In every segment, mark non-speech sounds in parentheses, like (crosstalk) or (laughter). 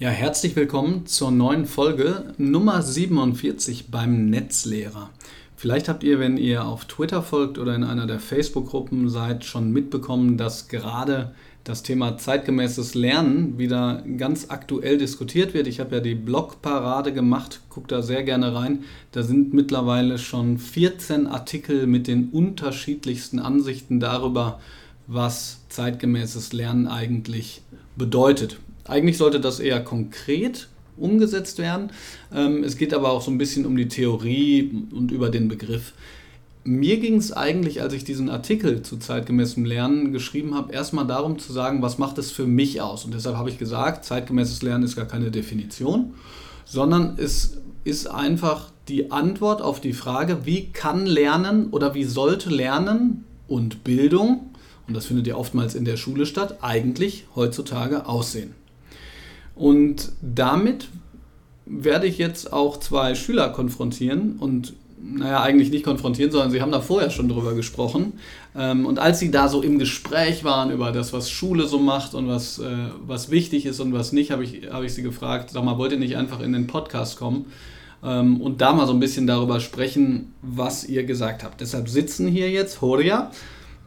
Ja, herzlich willkommen zur neuen Folge Nummer 47 beim Netzlehrer. Vielleicht habt ihr, wenn ihr auf Twitter folgt oder in einer der Facebook-Gruppen seid, schon mitbekommen, dass gerade das Thema zeitgemäßes Lernen wieder ganz aktuell diskutiert wird. Ich habe ja die Blogparade gemacht, guckt da sehr gerne rein. Da sind mittlerweile schon 14 Artikel mit den unterschiedlichsten Ansichten darüber, was zeitgemäßes Lernen eigentlich bedeutet. Eigentlich sollte das eher konkret umgesetzt werden. Ähm, es geht aber auch so ein bisschen um die Theorie und über den Begriff. Mir ging es eigentlich, als ich diesen Artikel zu zeitgemäßem Lernen geschrieben habe, erstmal darum zu sagen, was macht es für mich aus? Und deshalb habe ich gesagt, zeitgemäßes Lernen ist gar keine Definition, sondern es ist einfach die Antwort auf die Frage, wie kann Lernen oder wie sollte Lernen und Bildung, und das findet ja oftmals in der Schule statt, eigentlich heutzutage aussehen. Und damit werde ich jetzt auch zwei Schüler konfrontieren und naja, eigentlich nicht konfrontieren, sondern sie haben da vorher schon drüber gesprochen. Ähm, und als sie da so im Gespräch waren über das, was Schule so macht und was, äh, was wichtig ist und was nicht, habe ich, hab ich sie gefragt, sag mal, wollt ihr nicht einfach in den Podcast kommen ähm, und da mal so ein bisschen darüber sprechen, was ihr gesagt habt. Deshalb sitzen hier jetzt Horia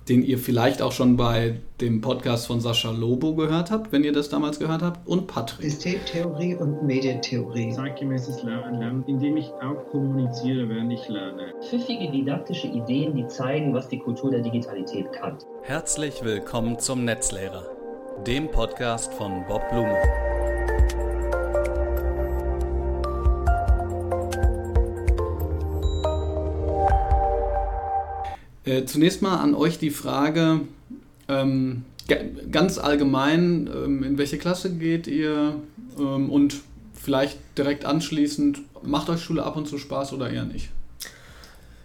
den ihr vielleicht auch schon bei dem Podcast von Sascha Lobo gehört habt, wenn ihr das damals gehört habt, und Patrick. Systemtheorie und Medientheorie. Zeitgemäßes Lernen, indem ich auch kommuniziere, während ich lerne. Pfiffige didaktische Ideen, die zeigen, was die Kultur der Digitalität kann. Herzlich willkommen zum Netzlehrer, dem Podcast von Bob Blume. Äh, zunächst mal an euch die Frage, ähm, ganz allgemein, ähm, in welche Klasse geht ihr ähm, und vielleicht direkt anschließend, macht euch Schule ab und zu Spaß oder eher nicht?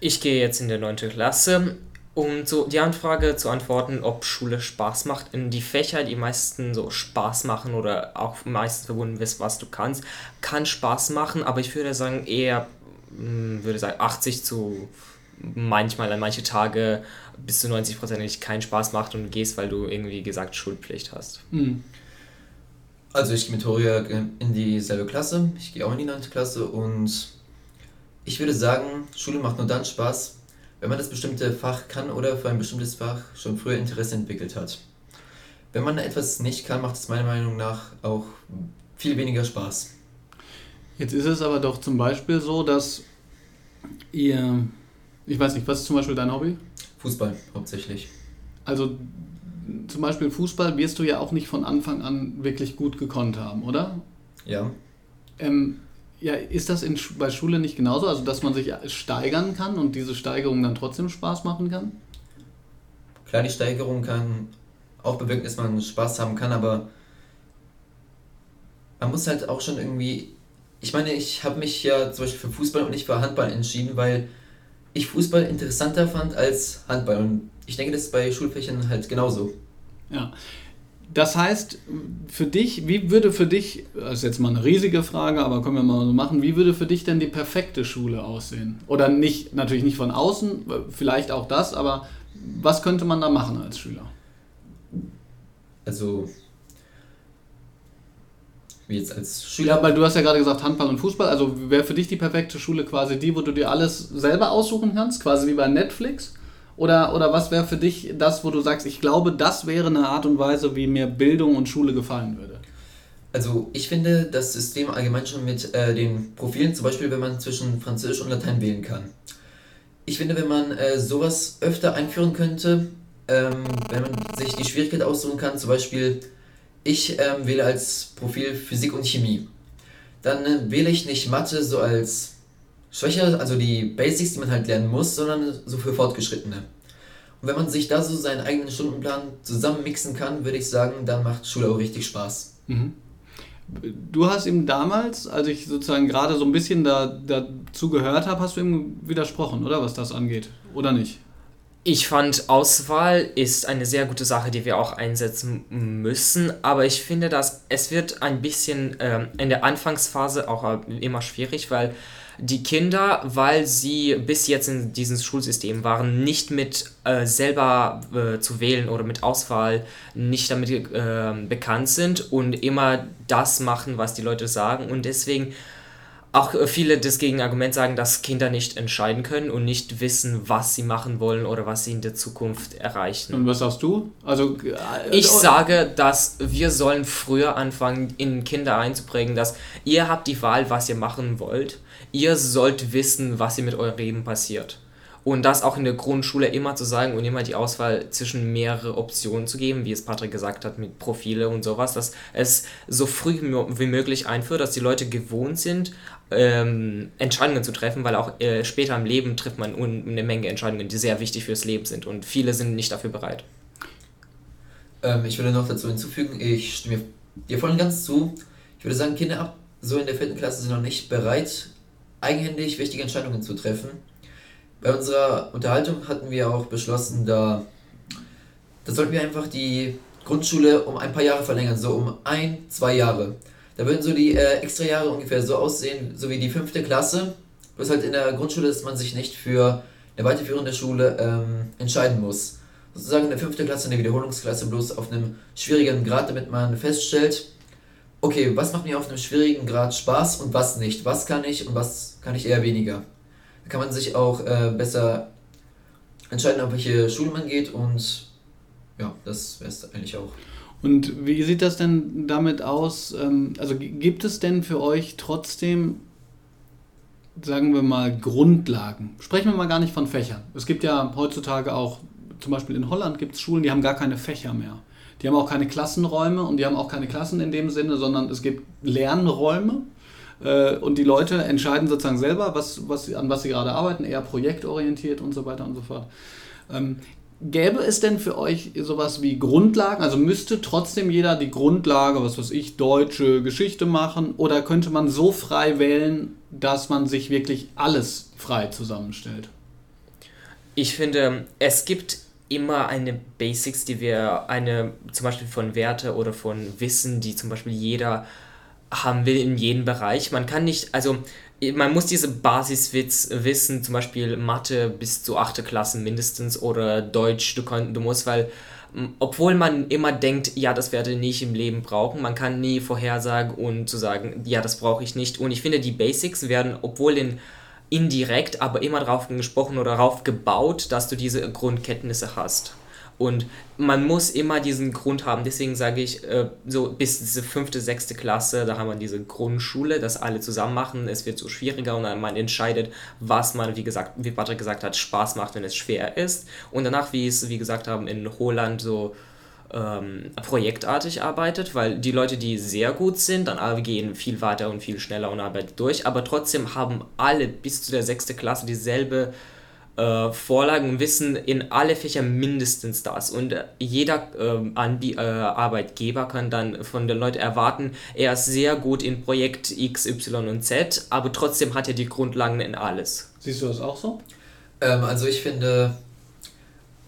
Ich gehe jetzt in der 9. Klasse. Um so die Anfrage zu antworten, ob Schule Spaß macht, in die Fächer, die meisten so Spaß machen oder auch meistens verbunden ist, was du kannst, kann Spaß machen, aber ich würde sagen eher, hm, würde sagen 80 zu manchmal an manche Tage bis zu 90 Prozent keinen Spaß macht und gehst, weil du irgendwie gesagt Schulpflicht hast. Mhm. Also ich gehe mit Horia in dieselbe Klasse, ich gehe auch in die 9. Klasse und ich würde sagen, Schule macht nur dann Spaß, wenn man das bestimmte Fach kann oder für ein bestimmtes Fach schon früher Interesse entwickelt hat. Wenn man etwas nicht kann, macht es meiner Meinung nach auch viel weniger Spaß. Jetzt ist es aber doch zum Beispiel so, dass ihr ich weiß nicht, was ist zum Beispiel dein Hobby? Fußball hauptsächlich. Also zum Beispiel Fußball wirst du ja auch nicht von Anfang an wirklich gut gekonnt haben, oder? Ja. Ähm, ja, ist das in, bei Schule nicht genauso? Also, dass man sich steigern kann und diese Steigerung dann trotzdem Spaß machen kann? Klar, die Steigerung kann auch bewirken, dass man Spaß haben kann, aber man muss halt auch schon irgendwie. Ich meine, ich habe mich ja zum Beispiel für Fußball und nicht für Handball entschieden, weil ich Fußball interessanter fand als Handball. Und ich denke, das ist bei Schulfächern halt genauso. Ja. Das heißt, für dich, wie würde für dich, das ist jetzt mal eine riesige Frage, aber können wir mal so machen, wie würde für dich denn die perfekte Schule aussehen? Oder nicht, natürlich nicht von außen, vielleicht auch das, aber was könnte man da machen als Schüler? Also, wie jetzt als Schüler. Ja, weil du hast ja gerade gesagt Handball und Fußball. Also wäre für dich die perfekte Schule quasi die, wo du dir alles selber aussuchen kannst, quasi wie bei Netflix? Oder, oder was wäre für dich das, wo du sagst, ich glaube, das wäre eine Art und Weise, wie mir Bildung und Schule gefallen würde? Also ich finde das System allgemein schon mit äh, den Profilen, zum Beispiel wenn man zwischen Französisch und Latein wählen kann. Ich finde, wenn man äh, sowas öfter einführen könnte, ähm, wenn man sich die Schwierigkeit aussuchen kann, zum Beispiel ich ähm, wähle als Profil Physik und Chemie. Dann äh, wähle ich nicht Mathe so als schwächer, also die Basics, die man halt lernen muss, sondern so für Fortgeschrittene. Und wenn man sich da so seinen eigenen Stundenplan zusammenmixen kann, würde ich sagen, dann macht Schule auch richtig Spaß. Mhm. Du hast ihm damals, als ich sozusagen gerade so ein bisschen da, dazu gehört habe, hast du ihm widersprochen, oder was das angeht? Oder nicht? Ich fand, Auswahl ist eine sehr gute Sache, die wir auch einsetzen müssen, aber ich finde, dass es wird ein bisschen ähm, in der Anfangsphase auch äh, immer schwierig, weil die Kinder, weil sie bis jetzt in diesem Schulsystem waren, nicht mit äh, selber äh, zu wählen oder mit Auswahl nicht damit äh, bekannt sind und immer das machen, was die Leute sagen und deswegen auch äh, viele das Gegenargument sagen, dass Kinder nicht entscheiden können und nicht wissen, was sie machen wollen oder was sie in der Zukunft erreichen. Und was sagst du? Also äh, ich sage, dass wir sollen früher anfangen, in Kinder einzuprägen, dass ihr habt die Wahl, was ihr machen wollt ihr sollt wissen, was hier mit eurem Leben passiert. Und das auch in der Grundschule immer zu sagen und immer die Auswahl zwischen mehrere Optionen zu geben, wie es Patrick gesagt hat, mit Profile und sowas, dass es so früh wie möglich einführt, dass die Leute gewohnt sind, ähm, Entscheidungen zu treffen, weil auch äh, später im Leben trifft man eine Menge Entscheidungen, die sehr wichtig fürs Leben sind und viele sind nicht dafür bereit. Ähm, ich würde noch dazu hinzufügen, ich stimme dir voll und ganz zu. Ich würde sagen, Kinder ab so in der vierten Klasse sind noch nicht bereit, eigenhändig wichtige Entscheidungen zu treffen. Bei unserer Unterhaltung hatten wir auch beschlossen, da, da sollten wir einfach die Grundschule um ein paar Jahre verlängern, so um ein, zwei Jahre. Da würden so die äh, extra Jahre ungefähr so aussehen, so wie die fünfte Klasse. Bloß halt in der Grundschule, dass man sich nicht für eine weiterführende Schule ähm, entscheiden muss. Sozusagen eine fünfte Klasse, eine Wiederholungsklasse, bloß auf einem schwierigen Grad, damit man feststellt, okay, was macht mir auf einem schwierigen Grad Spaß und was nicht? Was kann ich und was kann ich eher weniger? Kann man sich auch äh, besser entscheiden, auf welche Schule man geht und ja, das wäre es eigentlich auch. Und wie sieht das denn damit aus? Ähm, also gibt es denn für euch trotzdem, sagen wir mal, Grundlagen? Sprechen wir mal gar nicht von Fächern. Es gibt ja heutzutage auch, zum Beispiel in Holland gibt es Schulen, die haben gar keine Fächer mehr. Die haben auch keine Klassenräume und die haben auch keine Klassen in dem Sinne, sondern es gibt Lernräume. Äh, und die Leute entscheiden sozusagen selber, was, was, an was sie gerade arbeiten, eher projektorientiert und so weiter und so fort. Ähm, gäbe es denn für euch sowas wie Grundlagen? Also müsste trotzdem jeder die Grundlage, was weiß ich, deutsche Geschichte machen? Oder könnte man so frei wählen, dass man sich wirklich alles frei zusammenstellt? Ich finde, es gibt immer eine Basics, die wir eine zum Beispiel von Werte oder von Wissen, die zum Beispiel jeder haben will in jedem Bereich. Man kann nicht, also man muss diese Basiswitz wissen, zum Beispiel Mathe bis zu 8. Klasse mindestens oder Deutsch, du, kann, du musst, weil obwohl man immer denkt, ja, das werde ich nicht im Leben brauchen, man kann nie vorhersagen und zu sagen, ja, das brauche ich nicht. Und ich finde, die Basics werden, obwohl in indirekt, aber immer darauf gesprochen oder darauf gebaut, dass du diese Grundkenntnisse hast. Und man muss immer diesen Grund haben. Deswegen sage ich, äh, so bis diese fünfte, sechste Klasse, da haben wir diese Grundschule, das alle zusammen machen. Es wird so schwieriger und man entscheidet, was man, wie gesagt, wie Patrick gesagt hat, Spaß macht, wenn es schwer ist. Und danach, wie es, wie gesagt haben, in Holland so ähm, projektartig arbeitet, weil die Leute, die sehr gut sind, dann gehen viel weiter und viel schneller und arbeiten durch, aber trotzdem haben alle bis zu der sechste Klasse dieselbe äh, Vorlagen und wissen in alle Fächer mindestens das. Und äh, jeder äh, Anbie äh, Arbeitgeber kann dann von den Leuten erwarten, er ist sehr gut in Projekt X, Y und Z, aber trotzdem hat er die Grundlagen in alles. Siehst du das auch so? Ähm, also ich finde,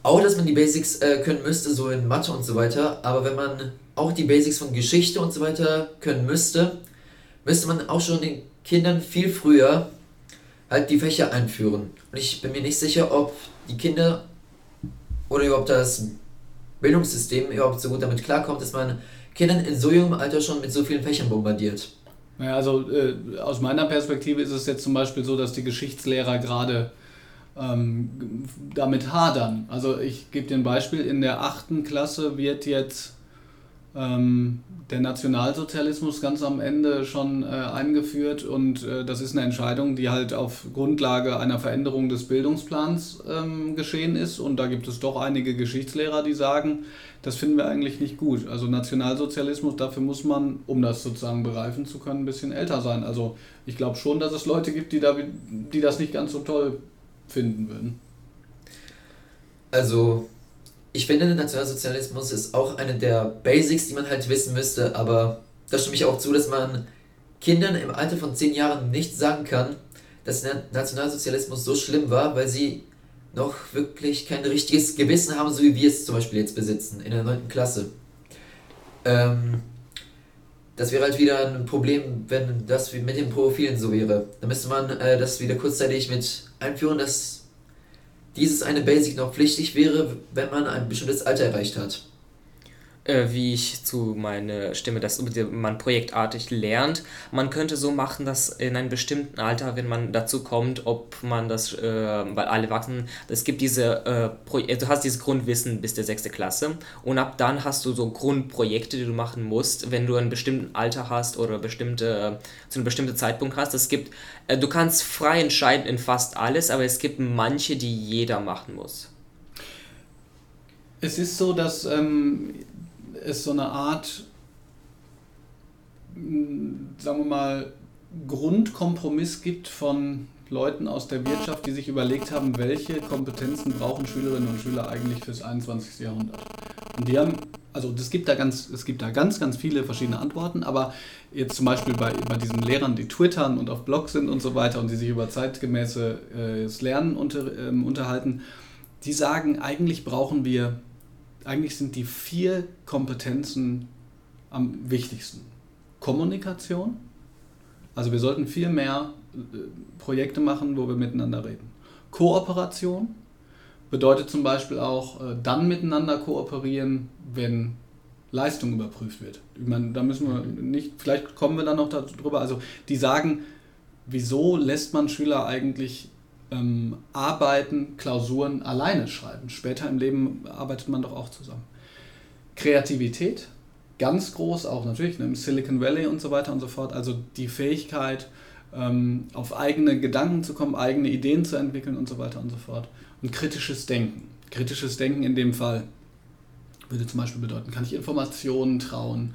auch, dass man die Basics äh, können müsste, so in Mathe und so weiter, aber wenn man auch die Basics von Geschichte und so weiter können müsste, müsste man auch schon den Kindern viel früher halt die Fächer einführen. Und ich bin mir nicht sicher, ob die Kinder oder überhaupt das Bildungssystem überhaupt so gut damit klarkommt, dass man Kindern in so jungem Alter schon mit so vielen Fächern bombardiert. Ja, also äh, aus meiner Perspektive ist es jetzt zum Beispiel so, dass die Geschichtslehrer gerade ähm, damit hadern. Also ich gebe dir ein Beispiel, in der achten Klasse wird jetzt ähm, der Nationalsozialismus ganz am Ende schon äh, eingeführt und äh, das ist eine Entscheidung, die halt auf Grundlage einer Veränderung des Bildungsplans ähm, geschehen ist und da gibt es doch einige Geschichtslehrer, die sagen, das finden wir eigentlich nicht gut. Also Nationalsozialismus, dafür muss man, um das sozusagen bereifen zu können, ein bisschen älter sein. Also ich glaube schon, dass es Leute gibt, die, da, die das nicht ganz so toll finden würden? Also, ich finde, der Nationalsozialismus ist auch eine der Basics, die man halt wissen müsste, aber da stimme ich auch zu, dass man Kindern im Alter von 10 Jahren nicht sagen kann, dass der Nationalsozialismus so schlimm war, weil sie noch wirklich kein richtiges Gewissen haben, so wie wir es zum Beispiel jetzt besitzen, in der 9. Klasse. Ähm, das wäre halt wieder ein Problem, wenn das mit den Profilen so wäre. Da müsste man äh, das wieder kurzzeitig mit einführen, dass dieses eine Basic noch pflichtig wäre, wenn man ein bestimmtes Alter erreicht hat äh, wie ich zu meiner Stimme, dass man projektartig lernt. Man könnte so machen, dass in einem bestimmten Alter, wenn man dazu kommt, ob man das, äh, weil alle wachsen, es gibt diese, äh, du hast dieses Grundwissen bis der sechste Klasse und ab dann hast du so Grundprojekte, die du machen musst, wenn du ein bestimmtes Alter hast oder bestimmte, zu einem bestimmten Zeitpunkt hast. Es gibt, äh, du kannst frei entscheiden in fast alles, aber es gibt manche, die jeder machen muss. Es ist so, dass ähm, es so eine Art, sagen wir mal, Grundkompromiss gibt von Leuten aus der Wirtschaft, die sich überlegt haben, welche Kompetenzen brauchen Schülerinnen und Schüler eigentlich fürs 21. Jahrhundert. Und die haben, also es gibt da ganz, es gibt da ganz, ganz viele verschiedene Antworten, aber jetzt zum Beispiel bei, bei diesen Lehrern, die twittern und auf Blogs sind und so weiter und die sich über zeitgemäßes äh, Lernen unter, ähm, unterhalten, die sagen, eigentlich brauchen wir eigentlich sind die vier Kompetenzen am wichtigsten. Kommunikation, also wir sollten viel mehr äh, Projekte machen, wo wir miteinander reden. Kooperation bedeutet zum Beispiel auch äh, dann miteinander kooperieren, wenn Leistung überprüft wird. Ich meine, da müssen wir nicht, vielleicht kommen wir dann noch darüber. Also die sagen, wieso lässt man Schüler eigentlich ähm, Arbeiten, Klausuren alleine schreiben. Später im Leben arbeitet man doch auch zusammen. Kreativität, ganz groß, auch natürlich ne, im Silicon Valley und so weiter und so fort. Also die Fähigkeit, ähm, auf eigene Gedanken zu kommen, eigene Ideen zu entwickeln und so weiter und so fort. Und kritisches Denken. Kritisches Denken in dem Fall würde zum Beispiel bedeuten, kann ich Informationen trauen,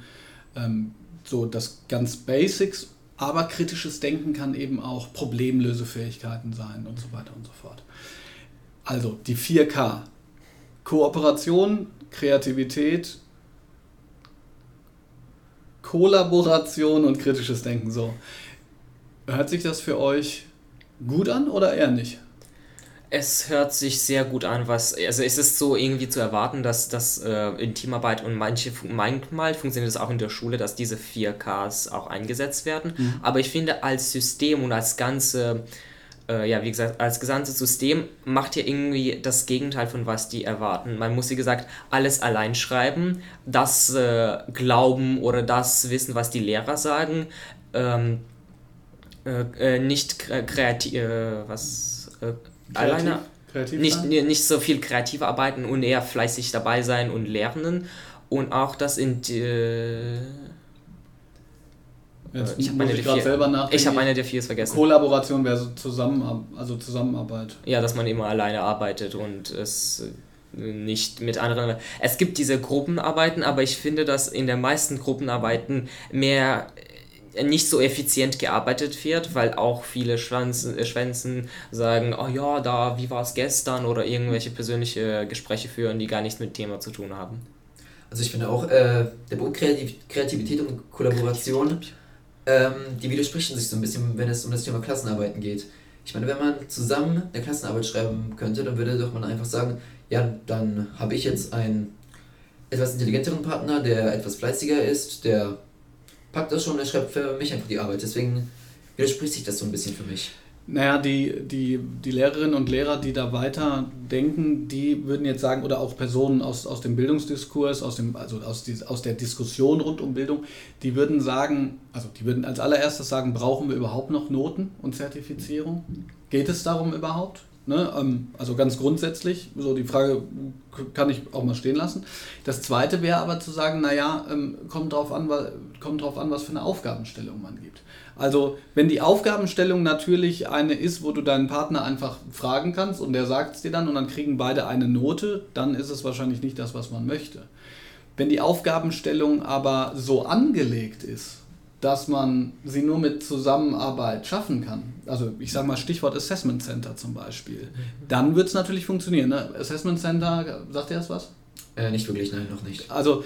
ähm, so das ganz Basics aber kritisches Denken kann eben auch Problemlösefähigkeiten sein und so weiter und so fort. Also die 4K. Kooperation, Kreativität, Kollaboration und kritisches Denken. So. Hört sich das für euch gut an oder eher nicht? Es hört sich sehr gut an, was, also es ist so irgendwie zu erwarten, dass das äh, in Teamarbeit und manche, manchmal funktioniert es auch in der Schule, dass diese 4Ks auch eingesetzt werden. Mhm. Aber ich finde, als System und als ganze, äh, ja, wie gesagt, als gesamtes System macht ihr irgendwie das Gegenteil von was die erwarten. Man muss, wie gesagt, alles allein schreiben, das äh, glauben oder das wissen, was die Lehrer sagen, ähm, äh, äh, nicht kreativ, äh, was Kreativ, alleine kreativ nicht, sein? nicht so viel kreativ arbeiten und eher fleißig dabei sein und lernen. Und auch das in äh, Jetzt ich habe meine, ich nachdenken. Ich habe eine der vier vergessen. Kollaboration wäre so zusammen, also Zusammenarbeit. Ja, dass man immer alleine arbeitet und es nicht mit anderen. Es gibt diese Gruppenarbeiten, aber ich finde, dass in den meisten Gruppenarbeiten mehr nicht so effizient gearbeitet wird, weil auch viele Schwanzen, äh, Schwänzen sagen, oh ja, da, wie war es gestern oder irgendwelche persönliche Gespräche führen, die gar nichts mit dem Thema zu tun haben. Also ich finde auch, äh, der Punkt Kreativität und Kollaboration, ähm, die widersprechen sich so ein bisschen, wenn es um das Thema Klassenarbeiten geht. Ich meine, wenn man zusammen eine Klassenarbeit schreiben könnte, dann würde doch man einfach sagen, ja, dann habe ich jetzt einen etwas intelligenteren Partner, der etwas fleißiger ist, der packt das schon, er schreibt für mich einfach die Arbeit. Deswegen widerspricht sich das so ein bisschen für mich. Naja, die, die, die Lehrerinnen und Lehrer, die da weiter denken, die würden jetzt sagen, oder auch Personen aus, aus dem Bildungsdiskurs, aus, dem, also aus, die, aus der Diskussion rund um Bildung, die würden sagen, also die würden als allererstes sagen, brauchen wir überhaupt noch Noten und Zertifizierung? Geht es darum überhaupt? Ne? Ähm, also ganz grundsätzlich, so die Frage kann ich auch mal stehen lassen. Das zweite wäre aber zu sagen, naja, ähm, kommt drauf an, kommt drauf an, was für eine Aufgabenstellung man gibt. Also wenn die Aufgabenstellung natürlich eine ist, wo du deinen Partner einfach fragen kannst und der sagt es dir dann und dann kriegen beide eine Note, dann ist es wahrscheinlich nicht das, was man möchte. Wenn die Aufgabenstellung aber so angelegt ist, dass man sie nur mit Zusammenarbeit schaffen kann, also ich sage mal Stichwort Assessment Center zum Beispiel, mhm. dann wird es natürlich funktionieren. Ne? Assessment Center, sagt ihr das was? Äh, nicht wirklich, nein, noch nicht. Also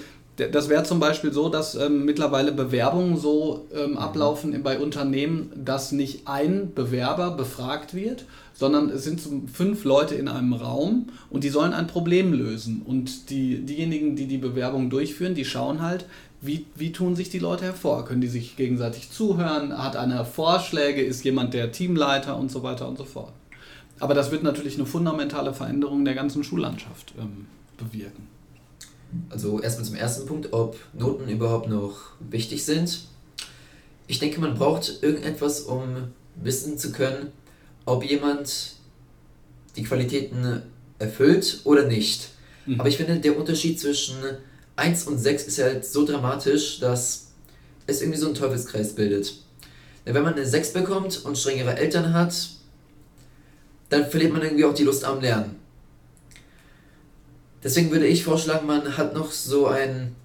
Das wäre zum Beispiel so, dass ähm, mittlerweile Bewerbungen so ähm, ablaufen bei Unternehmen, dass nicht ein Bewerber befragt wird, sondern es sind fünf Leute in einem Raum und die sollen ein Problem lösen. Und die, diejenigen, die die Bewerbung durchführen, die schauen halt, wie, wie tun sich die Leute hervor? Können die sich gegenseitig zuhören? Hat einer Vorschläge? Ist jemand der Teamleiter und so weiter und so fort? Aber das wird natürlich eine fundamentale Veränderung der ganzen Schullandschaft ähm, bewirken. Also erstmal zum ersten Punkt, ob Noten überhaupt noch wichtig sind. Ich denke, man braucht irgendetwas, um wissen zu können, ob jemand die Qualitäten erfüllt oder nicht. Mhm. Aber ich finde, der Unterschied zwischen 1 und 6 ist halt so dramatisch, dass es irgendwie so einen Teufelskreis bildet. Denn wenn man eine 6 bekommt und strengere Eltern hat, dann verliert man irgendwie auch die Lust am Lernen. Deswegen würde ich vorschlagen, man hat noch so ein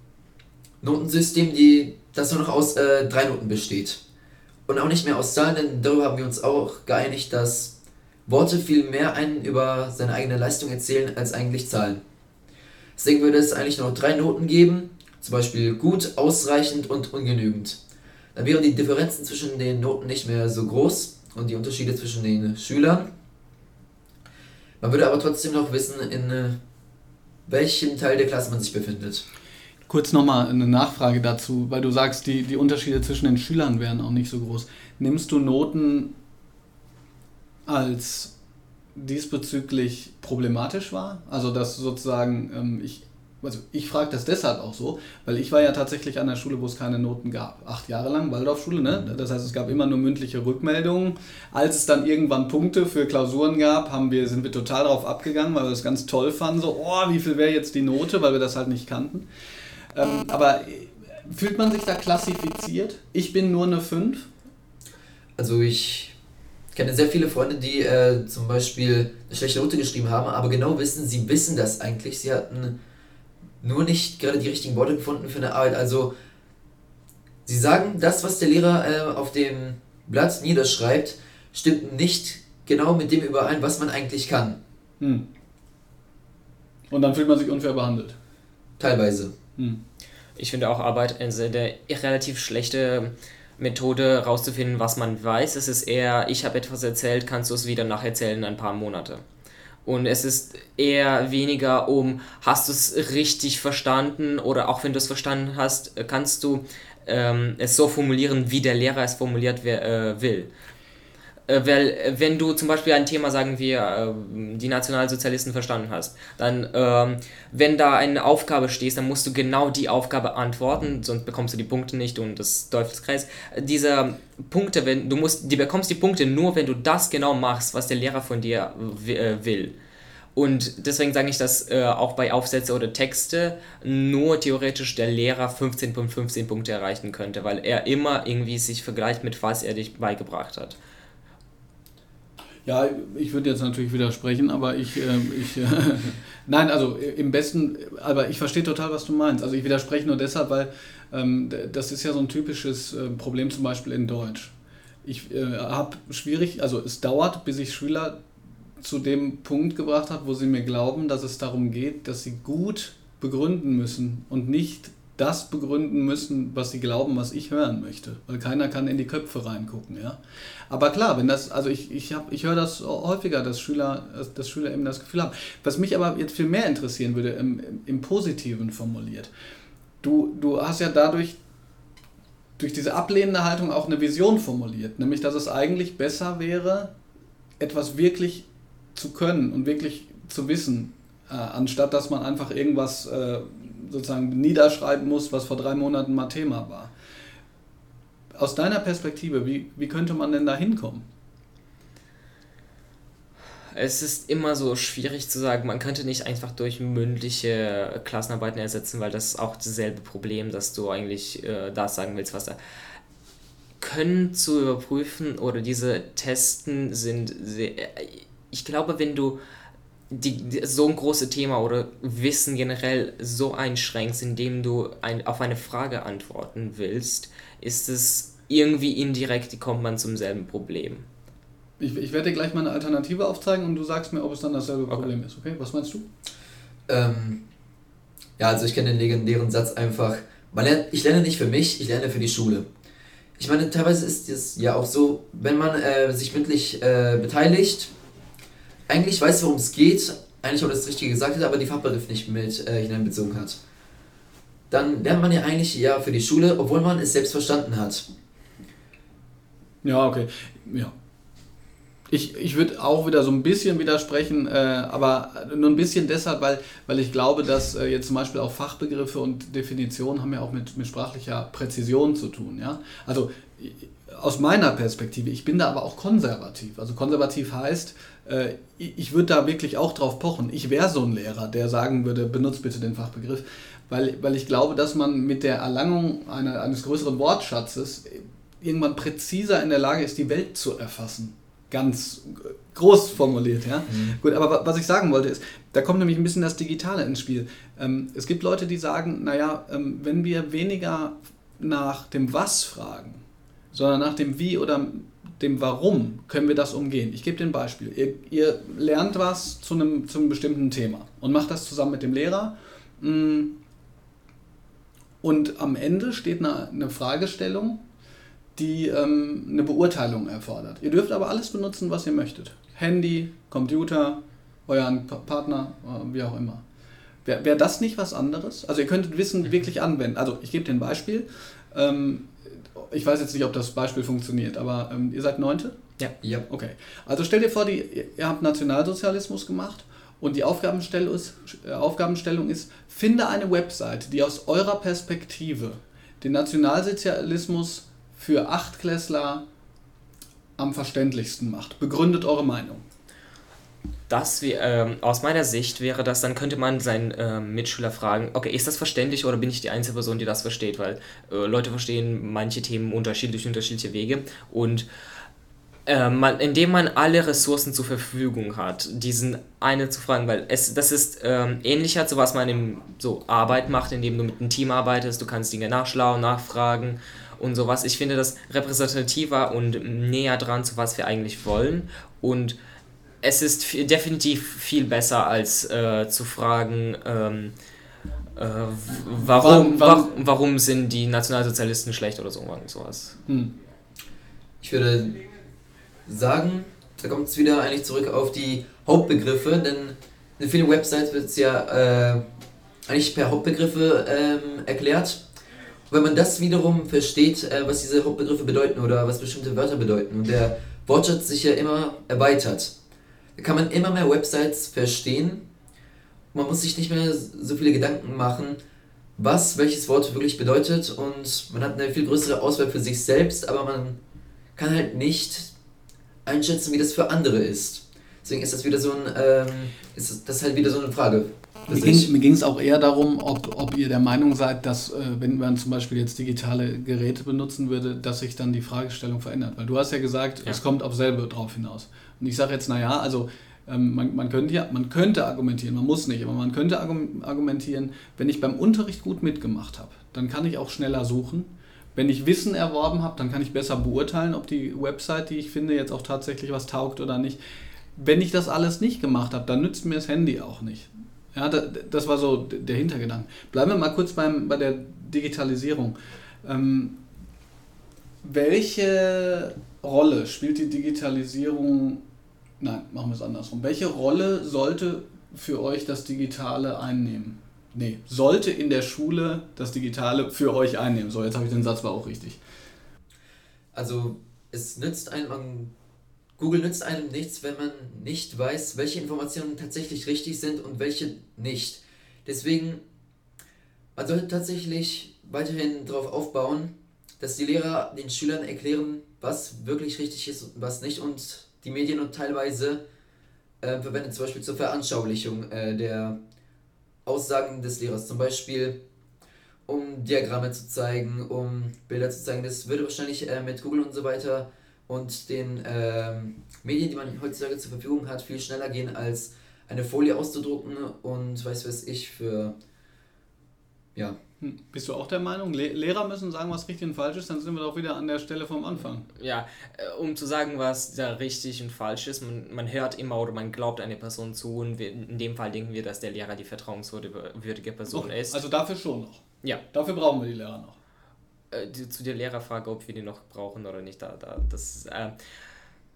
Notensystem, die, das nur noch aus äh, drei Noten besteht. Und auch nicht mehr aus Zahlen, denn darüber haben wir uns auch geeinigt, dass Worte viel mehr einen über seine eigene Leistung erzählen als eigentlich Zahlen. Deswegen würde es eigentlich nur noch drei Noten geben, zum Beispiel gut, ausreichend und ungenügend. Dann wären die Differenzen zwischen den Noten nicht mehr so groß und die Unterschiede zwischen den Schülern. Man würde aber trotzdem noch wissen, in äh, welchem Teil der Klasse man sich befindet. Kurz nochmal eine Nachfrage dazu, weil du sagst, die, die Unterschiede zwischen den Schülern wären auch nicht so groß. Nimmst du Noten als diesbezüglich problematisch wahr? Also dass sozusagen, ähm, ich, also ich frage das deshalb auch so, weil ich war ja tatsächlich an der Schule, wo es keine Noten gab. Acht Jahre lang, Waldorfschule, ne? Das heißt, es gab immer nur mündliche Rückmeldungen. Als es dann irgendwann Punkte für Klausuren gab, haben wir, sind wir total darauf abgegangen, weil wir das ganz toll fanden. So, oh, wie viel wäre jetzt die Note, weil wir das halt nicht kannten. Ähm, aber fühlt man sich da klassifiziert? Ich bin nur eine 5? Also ich kenne sehr viele Freunde, die äh, zum Beispiel eine schlechte Note geschrieben haben, aber genau wissen, sie wissen das eigentlich. Sie hatten nur nicht gerade die richtigen Worte gefunden für eine Arbeit. Also sie sagen, das, was der Lehrer äh, auf dem Blatt niederschreibt, stimmt nicht genau mit dem überein, was man eigentlich kann. Hm. Und dann fühlt man sich unfair behandelt. Teilweise. Hm. Ich finde auch Arbeit eine relativ schlechte Methode rauszufinden, was man weiß. Es ist eher, ich habe etwas erzählt, kannst du es wieder nacherzählen in ein paar Monate. Und es ist eher weniger um, hast du es richtig verstanden oder auch wenn du es verstanden hast, kannst du ähm, es so formulieren, wie der Lehrer es formuliert äh, will. Äh, weil, äh, wenn du zum Beispiel ein Thema, sagen wir, äh, die Nationalsozialisten verstanden hast, dann, ähm, wenn da eine Aufgabe stehst, dann musst du genau die Aufgabe antworten, sonst bekommst du die Punkte nicht und das Teufelskreis. Diese Punkte, wenn du musst, die bekommst die Punkte nur, wenn du das genau machst, was der Lehrer von dir will. Und deswegen sage ich, dass äh, auch bei Aufsätze oder Texte nur theoretisch der Lehrer 15 von 15 Punkte erreichen könnte, weil er immer irgendwie sich vergleicht mit was er dich beigebracht hat. Ja, ich würde jetzt natürlich widersprechen, aber ich, äh, ich äh, (laughs) nein, also im besten, aber ich verstehe total, was du meinst. Also ich widerspreche nur deshalb, weil ähm, das ist ja so ein typisches äh, Problem zum Beispiel in Deutsch. Ich äh, habe schwierig, also es dauert, bis ich Schüler zu dem Punkt gebracht habe, wo sie mir glauben, dass es darum geht, dass sie gut begründen müssen und nicht das begründen müssen, was sie glauben, was ich hören möchte. Weil keiner kann in die Köpfe reingucken, ja. Aber klar, wenn das, also ich, ich, ich höre das häufiger, dass Schüler, dass Schüler eben das Gefühl haben. Was mich aber jetzt viel mehr interessieren würde, im, im Positiven formuliert. Du, du hast ja dadurch, durch diese ablehnende Haltung auch eine Vision formuliert, nämlich dass es eigentlich besser wäre, etwas wirklich zu können und wirklich zu wissen, äh, anstatt dass man einfach irgendwas äh, sozusagen niederschreiben muss, was vor drei Monaten mal Thema war. Aus deiner Perspektive, wie, wie könnte man denn da hinkommen? Es ist immer so schwierig zu sagen, man könnte nicht einfach durch mündliche Klassenarbeiten ersetzen, weil das ist auch dasselbe Problem, dass du eigentlich äh, das sagen willst, was da. Können zu überprüfen oder diese Testen sind sehr. Ich glaube, wenn du die, die, so ein großes Thema oder Wissen generell so einschränkst, indem du ein, auf eine Frage antworten willst, ist es irgendwie indirekt, kommt man zum selben Problem. Ich, ich werde dir gleich mal eine Alternative aufzeigen und du sagst mir, ob es dann dasselbe okay. Problem ist, okay? Was meinst du? Ähm, Ja, also ich kenne den legendären Satz einfach, man lernt, ich lerne nicht für mich, ich lerne für die Schule. Ich meine, teilweise ist es ja auch so, wenn man äh, sich mündlich äh, beteiligt, eigentlich weiß, worum es geht, eigentlich auch das Richtige gesagt hat, aber die Fachbegriff nicht mit äh, hineinbezogen hat. Dann lernt man ja eigentlich ja für die Schule, obwohl man es selbst verstanden hat. Ja, okay. Ja. Ich, ich würde auch wieder so ein bisschen widersprechen, äh, aber nur ein bisschen deshalb, weil, weil ich glaube, dass äh, jetzt zum Beispiel auch Fachbegriffe und Definitionen haben ja auch mit, mit sprachlicher Präzision zu tun. Ja? Also aus meiner Perspektive, ich bin da aber auch konservativ. Also konservativ heißt, äh, ich würde da wirklich auch drauf pochen. Ich wäre so ein Lehrer, der sagen würde, benutzt bitte den Fachbegriff, weil, weil ich glaube, dass man mit der Erlangung einer, eines größeren Wortschatzes irgendwann präziser in der Lage ist, die Welt zu erfassen ganz groß formuliert, ja. Mhm. Gut, aber was ich sagen wollte ist, da kommt nämlich ein bisschen das Digitale ins Spiel. Ähm, es gibt Leute, die sagen, naja, ähm, wenn wir weniger nach dem Was fragen, sondern nach dem Wie oder dem Warum, können wir das umgehen. Ich gebe dir ein Beispiel. Ihr, ihr lernt was zu einem, zu einem bestimmten Thema und macht das zusammen mit dem Lehrer. Mm, und am Ende steht eine, eine Fragestellung die ähm, eine Beurteilung erfordert. Ihr dürft aber alles benutzen, was ihr möchtet. Handy, Computer, euren Partner, äh, wie auch immer. Wäre wär das nicht was anderes? Also ihr könntet Wissen wirklich anwenden. Also ich gebe dir ein Beispiel. Ähm, ich weiß jetzt nicht, ob das Beispiel funktioniert, aber ähm, ihr seid Neunte? Ja. ja. Okay. Also stell dir vor, die, ihr habt Nationalsozialismus gemacht und die Aufgabenstellung ist, äh, Aufgabenstellung ist, finde eine Website, die aus eurer Perspektive den Nationalsozialismus für Achtklässler am verständlichsten macht. Begründet eure Meinung. Das wie, ähm, aus meiner Sicht wäre das, dann könnte man seinen ähm, Mitschüler fragen, okay, ist das verständlich oder bin ich die einzige Person, die das versteht? Weil äh, Leute verstehen manche Themen unterschiedlich, unterschiedliche Wege und äh, man, indem man alle Ressourcen zur Verfügung hat, diesen eine zu fragen, weil es, das ist ähm, ähnlicher zu was man im so Arbeit macht, indem du mit einem Team arbeitest, du kannst Dinge nachschlauen, nachfragen und sowas. Ich finde das repräsentativer und näher dran zu was wir eigentlich wollen. Und es ist definitiv viel besser als äh, zu fragen, ähm, äh, warum, warum, warum sind die Nationalsozialisten schlecht oder so, sowas. Hm. Ich würde sagen, da kommt es wieder eigentlich zurück auf die Hauptbegriffe, denn in vielen Websites wird es ja äh, eigentlich per Hauptbegriffe ähm, erklärt wenn man das wiederum versteht, äh, was diese Hauptbegriffe bedeuten oder was bestimmte Wörter bedeuten und der Wortschatz sich ja immer erweitert, kann man immer mehr Websites verstehen. Man muss sich nicht mehr so viele Gedanken machen, was welches Wort wirklich bedeutet und man hat eine viel größere Auswahl für sich selbst, aber man kann halt nicht einschätzen, wie das für andere ist. Deswegen ist das wieder so ein, ähm, ist das halt wieder so eine Frage. Mir ging es auch eher darum, ob, ob ihr der Meinung seid, dass, äh, wenn man zum Beispiel jetzt digitale Geräte benutzen würde, dass sich dann die Fragestellung verändert. Weil du hast ja gesagt, ja. es kommt auf selbe drauf hinaus. Und ich sage jetzt, naja, also ähm, man, man, könnte ja, man könnte argumentieren, man muss nicht, aber man könnte argumentieren, wenn ich beim Unterricht gut mitgemacht habe, dann kann ich auch schneller suchen. Wenn ich Wissen erworben habe, dann kann ich besser beurteilen, ob die Website, die ich finde, jetzt auch tatsächlich was taugt oder nicht. Wenn ich das alles nicht gemacht habe, dann nützt mir das Handy auch nicht. Ja, das war so der Hintergedanke. Bleiben wir mal kurz beim, bei der Digitalisierung. Ähm, welche Rolle spielt die Digitalisierung, nein, machen wir es andersrum, welche Rolle sollte für euch das Digitale einnehmen? Nee, sollte in der Schule das Digitale für euch einnehmen. So, jetzt habe ich den Satz, war auch richtig. Also es nützt einem Google nützt einem nichts, wenn man nicht weiß, welche Informationen tatsächlich richtig sind und welche nicht. Deswegen, man sollte tatsächlich weiterhin darauf aufbauen, dass die Lehrer den Schülern erklären, was wirklich richtig ist und was nicht und die Medien und teilweise äh, verwendet zum Beispiel zur Veranschaulichung äh, der Aussagen des Lehrers. Zum Beispiel um Diagramme zu zeigen, um Bilder zu zeigen. Das würde wahrscheinlich äh, mit Google und so weiter und den ähm, Medien, die man heutzutage zur Verfügung hat, viel schneller gehen, als eine Folie auszudrucken und weiß was ich für ja, Hm. Bist du auch der Meinung, Le Lehrer müssen sagen, was richtig und falsch ist? Dann sind wir doch wieder an der Stelle vom Anfang. Ja, äh, um zu sagen, was da richtig und falsch ist, man, man hört immer oder man glaubt eine Person zu und wir, in dem Fall denken wir, dass der Lehrer die vertrauenswürdige Person ist. Also dafür schon noch. Ja. Dafür brauchen wir die Lehrer noch. Äh, die, zu der Lehrerfrage, ob wir die noch brauchen oder nicht, da, da, das, äh,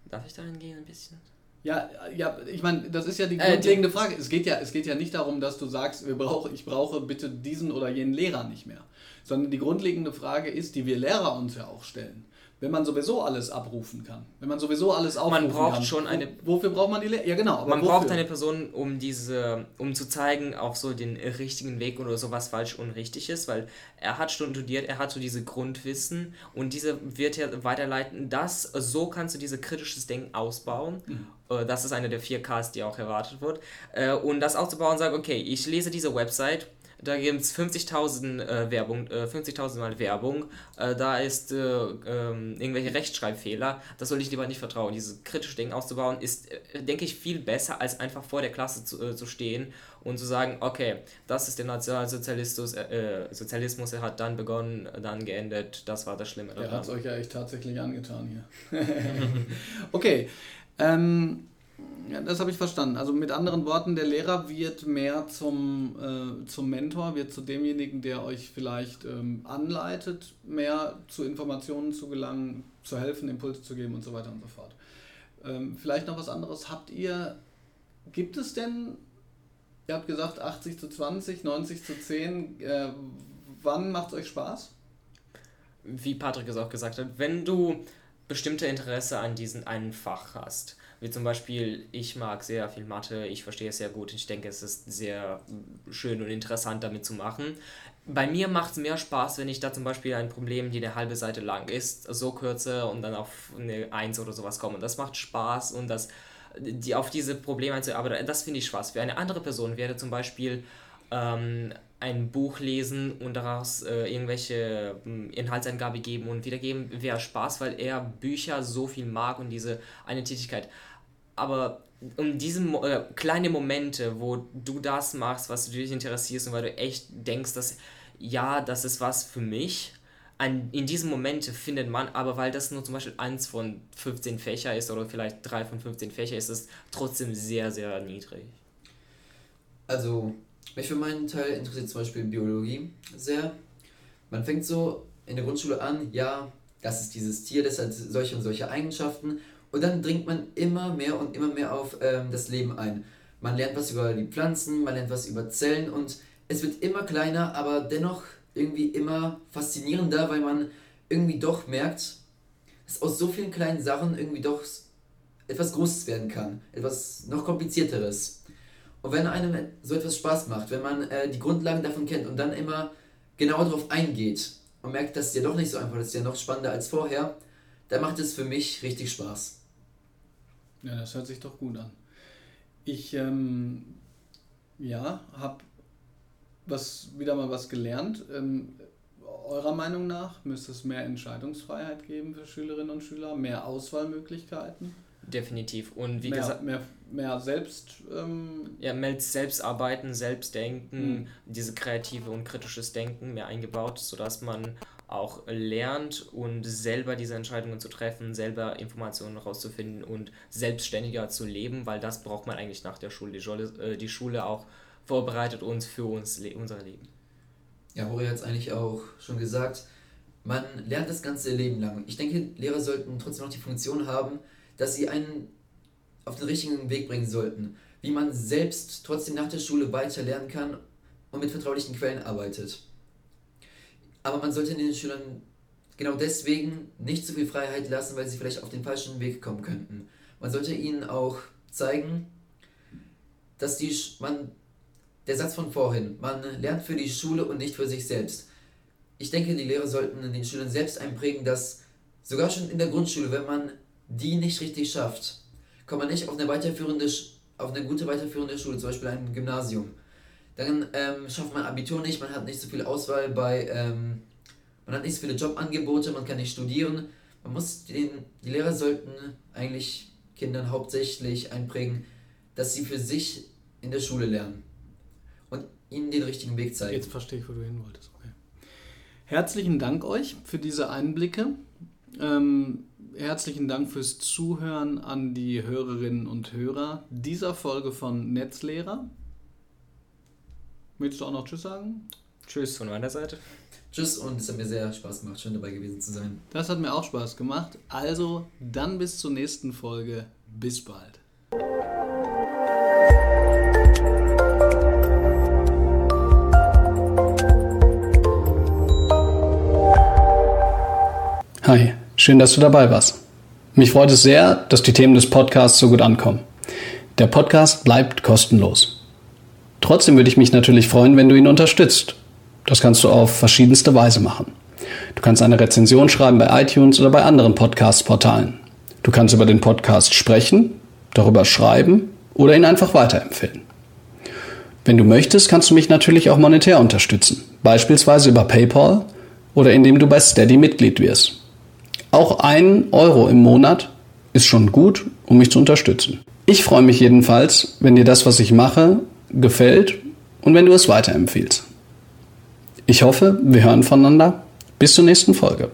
darf ich da hingehen ein bisschen? Ja, ja, ich meine, das ist ja die Äh, grundlegende Frage. Es geht ja, es geht ja nicht darum, dass du sagst, wir brauch, ich brauche bitte diesen oder jenen Lehrer nicht mehr. Sondern die grundlegende Frage ist, die wir Lehrer uns ja auch stellen. Wenn man sowieso alles abrufen kann, wenn man sowieso alles aufrufen braucht kann. schon eine- Wo, wofür braucht man die Lehrer? Ja, genau. Man wofür? braucht eine Person, um diese, um zu zeigen, auf so den richtigen Weg oder so was falsch und richtig ist, weil er hat studiert, er hat so diese Grundwissen und diese wird ja weiterleiten. Das, so kannst du diese kritisches Denken ausbauen. Äh, Das ist eine der vier Ks, die auch erwartet wird. Äh, Und das aufzubauen und sagen, okay, ich lese diese Website, da gibt es 50.000 äh, Werbung, äh, 50.000 Mal Werbung, äh, da ist äh, ähm, irgendwelche Rechtschreibfehler, das soll ich lieber nicht vertrauen. Dieses kritische Denken auszubauen ist, äh, denke ich, viel besser, als einfach vor der Klasse zu, äh, zu stehen und zu sagen, okay, das ist der Nationalsozialismus, äh, Sozialismus, er hat dann begonnen, dann geendet, das war das Schlimme Der daran. hat es euch ja echt tatsächlich angetan hier. (laughs) okay. Ähm, ja, das habe ich verstanden. Also mit anderen Worten, der Lehrer wird mehr zum, äh, zum Mentor, wird zu demjenigen, der euch vielleicht ähm, anleitet, mehr zu Informationen zu gelangen, zu helfen, Impulse zu geben und so weiter und so fort. Ähm, vielleicht noch was anderes. Habt ihr, gibt es denn, ihr habt gesagt 80 zu 20, 90 zu 10, äh, wann macht es euch Spaß? wie Patrick es auch gesagt hat, wenn du bestimmte Interesse an diesem einen Fach hast, wie zum Beispiel, ich mag sehr viel Mathe, ich verstehe es sehr gut, ich denke, es ist sehr schön und interessant damit zu machen. Bei mir macht es mehr Spaß, wenn ich da zum Beispiel ein Problem, die eine halbe Seite lang ist, so kürze und dann auf eine 1 oder sowas komme. Und das macht Spaß und das, die auf diese Probleme einzuarbeiten, das finde ich Spaß. Für eine andere Person wäre zum Beispiel ähm, ein Buch lesen und daraus äh, irgendwelche ähm, Inhaltsangabe geben und wiedergeben, wäre Spaß, weil er Bücher so viel mag und diese eine Tätigkeit. Aber um diese Mo äh, kleine Momente, wo du das machst, was du dich interessierst und weil du echt denkst, dass ja, das ist was für mich, an, in diesen Momente findet man, aber weil das nur zum Beispiel eins von 15 Fächer ist oder vielleicht drei von 15 Fächer, ist es trotzdem sehr, sehr niedrig. Also, mich für meinen Teil interessiert zum Beispiel Biologie sehr. Man fängt so in der Grundschule an, ja, das ist dieses Tier, das hat solche und solche Eigenschaften. Und dann dringt man immer mehr und immer mehr auf ähm, das Leben ein. Man lernt was über die Pflanzen, man lernt was über Zellen und es wird immer kleiner, aber dennoch irgendwie immer faszinierender, weil man irgendwie doch merkt, dass aus so vielen kleinen Sachen irgendwie doch etwas Großes werden kann. Etwas noch komplizierteres. Und wenn einem so etwas Spaß macht, wenn man äh, die Grundlagen davon kennt und dann immer genauer darauf eingeht und merkt, dass es ja doch nicht so einfach ist, ja noch spannender als vorher, dann macht es für mich richtig Spaß. Ja, das hört sich doch gut an. Ich, ähm, ja, habe was, wieder mal was gelernt. Ähm, eurer Meinung nach müsste es mehr Entscheidungsfreiheit geben für Schülerinnen und Schüler, mehr Auswahlmöglichkeiten, Definitiv. Und wie mehr, gesagt, mehr, mehr selbst. Ähm, ja, mehr selbst arbeiten, selbst denken, Mhm. diese kreative und kritisches Denken mehr eingebaut, sodass man auch lernt und selber diese Entscheidungen zu treffen, selber Informationen rauszufinden und selbstständiger zu leben, weil das braucht man eigentlich nach der Schule. Die Schule, äh, die Schule auch vorbereitet uns für uns, unser Leben. Ja, Hori hat es eigentlich auch schon gesagt, man lernt das ganze Leben lang. Ich denke, Lehrer sollten trotzdem noch die Funktion haben, dass sie einen auf den richtigen Weg bringen sollten, wie man selbst trotzdem nach der Schule weiter lernen kann und mit vertraulichen Quellen arbeitet. Aber man sollte den Schülern genau deswegen nicht zu viel Freiheit lassen, weil sie vielleicht auf den falschen Weg kommen könnten. Man sollte ihnen auch zeigen, dass die man der Satz von vorhin, man lernt für die Schule und nicht für sich selbst. Ich denke, die Lehrer sollten den Schülern selbst einprägen, dass sogar schon in der Grundschule, wenn man die nicht richtig schafft, kommt man nicht auf eine weiterführende, auf eine gute weiterführende Schule, zum Beispiel ein Gymnasium. Dann ähm, schafft man Abitur nicht, man hat nicht so viel Auswahl bei, ähm, man hat nicht so viele Jobangebote, man kann nicht studieren. Man muss den, die Lehrer sollten eigentlich Kindern hauptsächlich einprägen, dass sie für sich in der Schule lernen. Und ihnen den richtigen Weg zeigen. Jetzt verstehe ich, wo du hin wolltest. Okay. Herzlichen Dank euch für diese Einblicke. Ähm, herzlichen Dank fürs Zuhören an die Hörerinnen und Hörer dieser Folge von Netzlehrer. Willst du auch noch Tschüss sagen? Tschüss von meiner Seite. Tschüss und es hat mir sehr Spaß gemacht, schön dabei gewesen zu sein. Das hat mir auch Spaß gemacht. Also, dann bis zur nächsten Folge. Bis bald. Hi, schön, dass du dabei warst. Mich freut es sehr, dass die Themen des Podcasts so gut ankommen. Der Podcast bleibt kostenlos. Trotzdem würde ich mich natürlich freuen, wenn du ihn unterstützt. Das kannst du auf verschiedenste Weise machen. Du kannst eine Rezension schreiben bei iTunes oder bei anderen Podcast-Portalen. Du kannst über den Podcast sprechen, darüber schreiben oder ihn einfach weiterempfehlen. Wenn du möchtest, kannst du mich natürlich auch monetär unterstützen, beispielsweise über PayPal oder indem du bei Steady Mitglied wirst. Auch ein Euro im Monat ist schon gut, um mich zu unterstützen. Ich freue mich jedenfalls, wenn dir das, was ich mache, gefällt und wenn du es weiterempfiehlst. Ich hoffe, wir hören voneinander. Bis zur nächsten Folge.